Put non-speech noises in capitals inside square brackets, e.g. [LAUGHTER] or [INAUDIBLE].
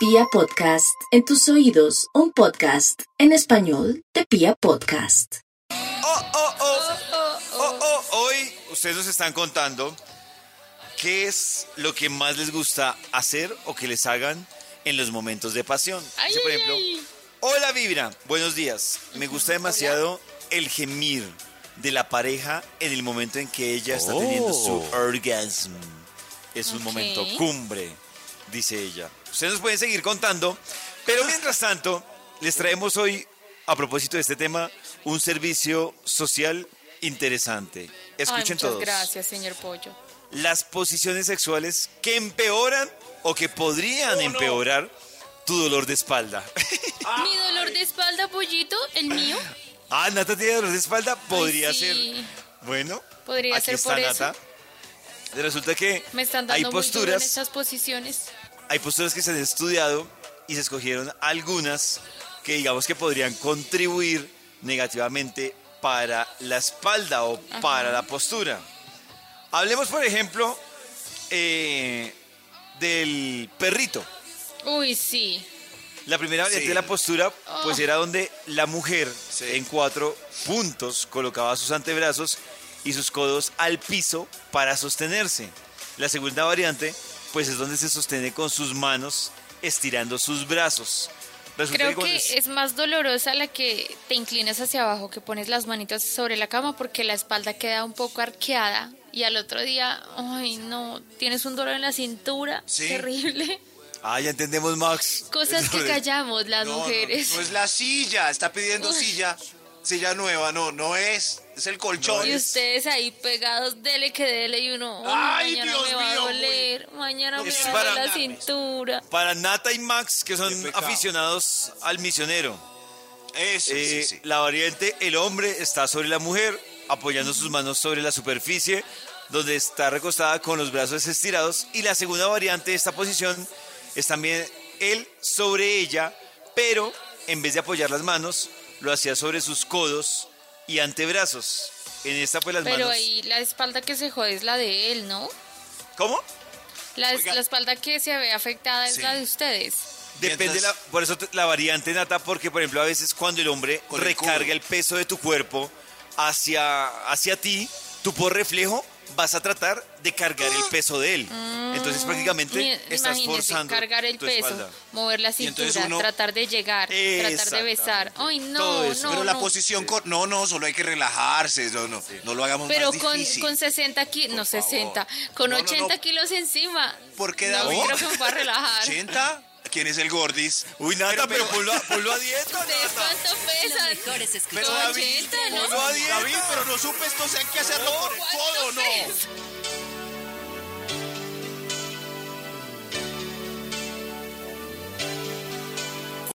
Pia Podcast, en tus oídos, un podcast en español de Pia Podcast. Oh, oh, oh, oh, oh, Hoy ustedes nos están contando qué es lo que más les gusta hacer o que les hagan en los momentos de pasión. Ay, Dice, por ejemplo, ay. hola Vibra, buenos días. Me gusta demasiado el gemir de la pareja en el momento en que ella está teniendo su orgasm. Es un momento cumbre, dice ella. Ustedes nos pueden seguir contando, pero mientras tanto, les traemos hoy, a propósito de este tema, un servicio social interesante. Ay, Escuchen muchas todos. gracias, señor Pollo. Las posiciones sexuales que empeoran o que podrían empeorar tu dolor de espalda. [LAUGHS] Mi dolor de espalda, Pollito, el mío, ah, Nata tiene dolor de espalda, podría Ay, ser. Bueno, Podría aquí ser está por Nata. Resulta que Me están hay dando muy duro en posturas, estas posiciones. Hay posturas que se han estudiado y se escogieron algunas que digamos que podrían contribuir negativamente para la espalda o para la postura. Hablemos, por ejemplo, eh, del perrito. Uy, sí. La primera variante Sí. de la postura, pues Oh. era donde la mujer Sí. en cuatro puntos colocaba sus antebrazos y sus codos al piso para sostenerse. La segunda variante, pues es donde se sostiene con sus manos estirando sus brazos. Resulta Creo que es- es más dolorosa la que te inclinas hacia abajo, que pones las manitas sobre la cama porque la espalda queda un poco arqueada y al otro día, ay no, tienes un dolor en la cintura, Sí. terrible. Ah, ya entendemos, Max. Cosas que [LAUGHS] callamos las No, mujeres. No, es la silla, está pidiendo silla, silla nueva, no, no es, es el colchón. Y ustedes ahí pegados, dele que dele, y uno, Ay, "Ay, mañana Dios mío, mañana me para- la cintura. Para Nata y Max, que son aficionados al misionero. Eso, Eh, sí, sí. La variante, el hombre está sobre la mujer, apoyando sus manos sobre la superficie, donde está recostada con los brazos estirados. Y la segunda variante de esta posición es también él sobre ella, pero en vez de apoyar las manos, lo hacía sobre sus codos y antebrazos. En esta, pues las Pero manos. ahí la espalda que se jode es la de él, ¿no? ¿Cómo? La, Oiga. la espalda que se ve afectada es Sí. la de ustedes. Depende Mientras- la, por eso te- la variante nata, porque por ejemplo a veces cuando el hombre Con el recarga culo. el peso de tu cuerpo hacia, hacia ti, tú por reflejo vas a tratar de cargar el [GASPS] peso de él. Entonces prácticamente Mi- estás forzando cargar el tu peso, espalda. mover la cintura, uno- tratar de llegar, tratar de besar. Ay, no, eso. no, Pero la no. posición, con- no, no, solo hay que relajarse, no, no, no lo hagamos Pero más con, difícil. con 60 kilos, no favor. 60, con No, no, 80 no. kilos encima. ¿Por qué, no, David? creo que me va a relajar. ¿80? ¿Quién es el gordis? Uy, Nata, pero, ponlo, a, ponlo a dieta, [LAUGHS] ¿Ustedes Nata. cuánto pesan? mejores escuchas. Pero David, 80, ¿no? ponlo a dieta. David, pero no supe esto, o sea, hay que hacerlo con el codo, ¿no?